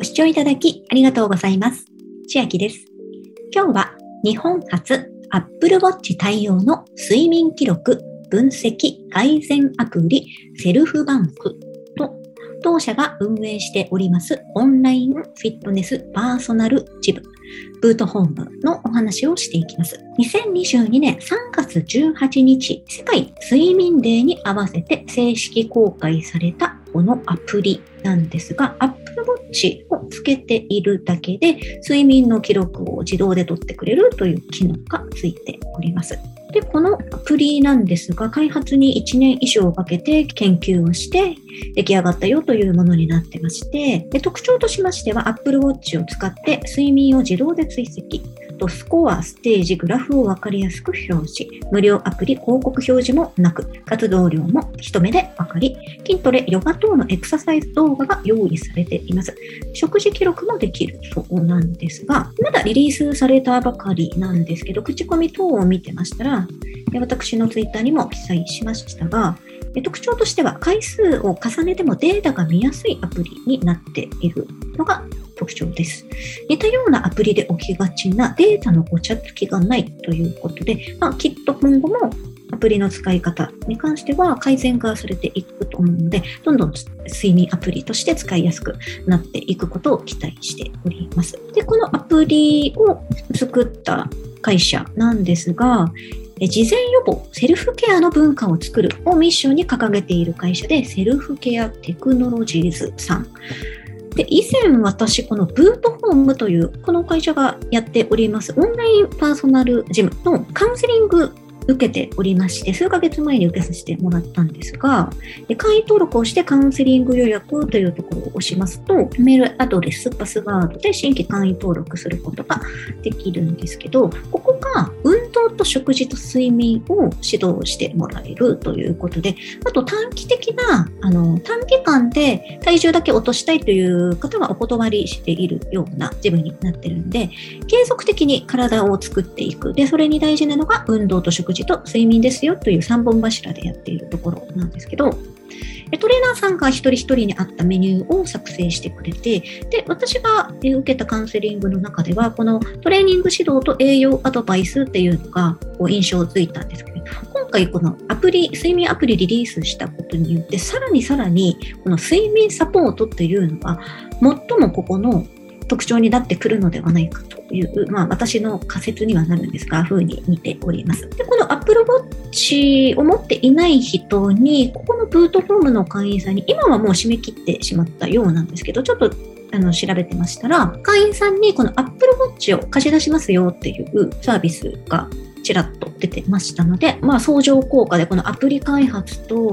ご視聴いただきありがとうございます。千秋です。今日は日本初 Apple Watch 対応の睡眠記録分析改善アプリセルフバンクと当社が運営しておりますオンラインフィットネスパーソナルジムブートホームのお話をしていきます。2022年3月18日、世界睡眠デーに合わせて正式公開されたこのアプリなんですが、Apple Watch つけているだけで睡眠の記録を自動で取ってくれるという機能がついております。で、このアプリなんですが、開発に1年以上かけて研究をして出来上がったよというものになってまして、で特徴としましては Apple Watch を使って睡眠を自動で追跡、とスコア、ステージ、グラフをわかりやすく表示。無料アプリ広告表示もなく、活動量も一目でわかり、筋トレ、ヨガ等のエクササイズ動画が用意されています。食事記録もできるそうなんですが、まだリリースされたばかりなんですけど、口コミ等を見てましたら、私のツイッターにも記載しましたが、特徴としては回数を重ねてもデータが見やすいアプリになっているのが特徴です。似たようなアプリで起きがちなデータのごちゃつきがないということで、まあ、きっと今後もアプリの使い方に関しては改善がされていくと思うので、どんどん睡眠アプリとして使いやすくなっていくことを期待しております。で、このアプリを作った会社なんですが、事前予防、セルフケアの文化を作るをミッションに掲げている会社で、セルフケアテクノロジーズさんで、以前私、このブートホームという、この会社がやっております、オンラインパーソナルジムのカウンセリング受けておりまして、数ヶ月前に受けさせてもらったんですが、会員登録をしてカウンセリング予約というところを押しますと、メールアドレス、パスワードで新規会員登録することができるんですけど、ここが運動と食事と睡眠を指導してもらえるということで、あと短期的な、あの、短期間で体重だけ落としたいという方はお断りしているようなジムになってるんで、継続的に体を作っていく。で、それに大事なのが運動と食事と睡眠ですよという3本柱でやっているところなんですけど、トレーナーさんが一人一人に合ったメニューを作成してくれて、で、私が受けたカウンセリングの中では、このトレーニング指導と栄養アドバイスっていうのがこう印象づいたんですけど、今回このアプリ、睡眠アプリリリースしたことによって、さらにさらにこの睡眠サポートっていうのが、最もここの特徴になってくるのではないかという、まあ、私の仮説にはなるんですが、ふうに見ております。で、この Apple Watch を持っていない人に、ここのブートフォームの会員さんに、今はもう締め切ってしまったようなんですけど、ちょっとあの調べてましたら、会員さんにこの Apple Watch を貸し出しますよっていうサービスがちらっと出てましたので、まあ、相乗効果でこのアプリ開発と、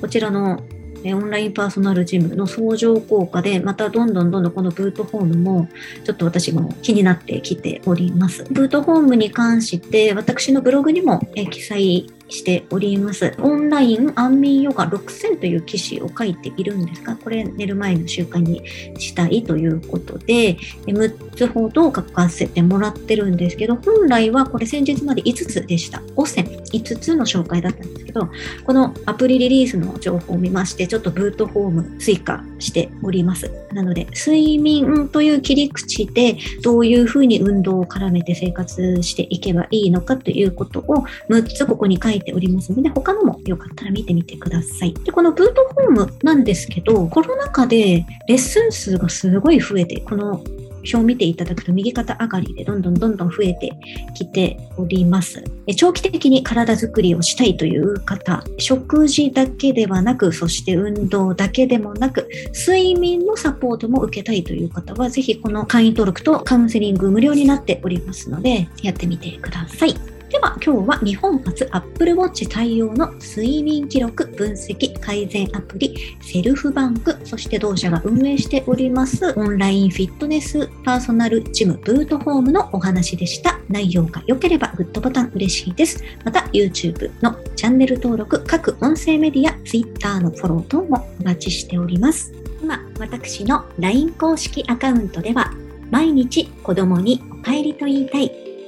こちらのオンラインパーソナルジムの相乗効果で、またどんどんどんどんこのブートホームも、ちょっと私も気になってきております。ブートホームに関して、私のブログにも記載しております。オンライン安眠ヨガ6000という記事を書いているんですが、これ寝る前の習慣にしたいということで、6つほど書かせてもらってるんですけど、本来はこれ先日まで5つでした。5選、5つの紹介だったんですけど、このアプリリリースの情報を見まして、ちょっとブートフォーム追加しております。なので、睡眠という切り口でどういうふうに運動を絡めて生活していけばいいのかということを6つここに書いてておりますので、他のもよかったら見てみてください。で、このブートフォームなんですけど、コロナ禍でレッスン数がすごい増えて、この表を見ていただくと右肩上がりでどんどんどんどん増えてきております。長期的に体づくりをしたいという方、食事だけではなく、そして運動だけでもなく、睡眠のサポートも受けたいという方は、ぜひこの会員登録とカウンセリング無料になっておりますので、やってみてください。では今日は日本初 Apple Watch 対応の睡眠記録分析改善アプリセルフバンク、そして同社が運営しておりますオンラインフィットネスパーソナルジムブートホームのお話でした。内容が良ければグッドボタン嬉しいです。また YouTube のチャンネル登録、各音声メディア、Twitter のフォロー等もお待ちしております。今、私の LINE 公式アカウントでは毎日子供にお帰りと言いたい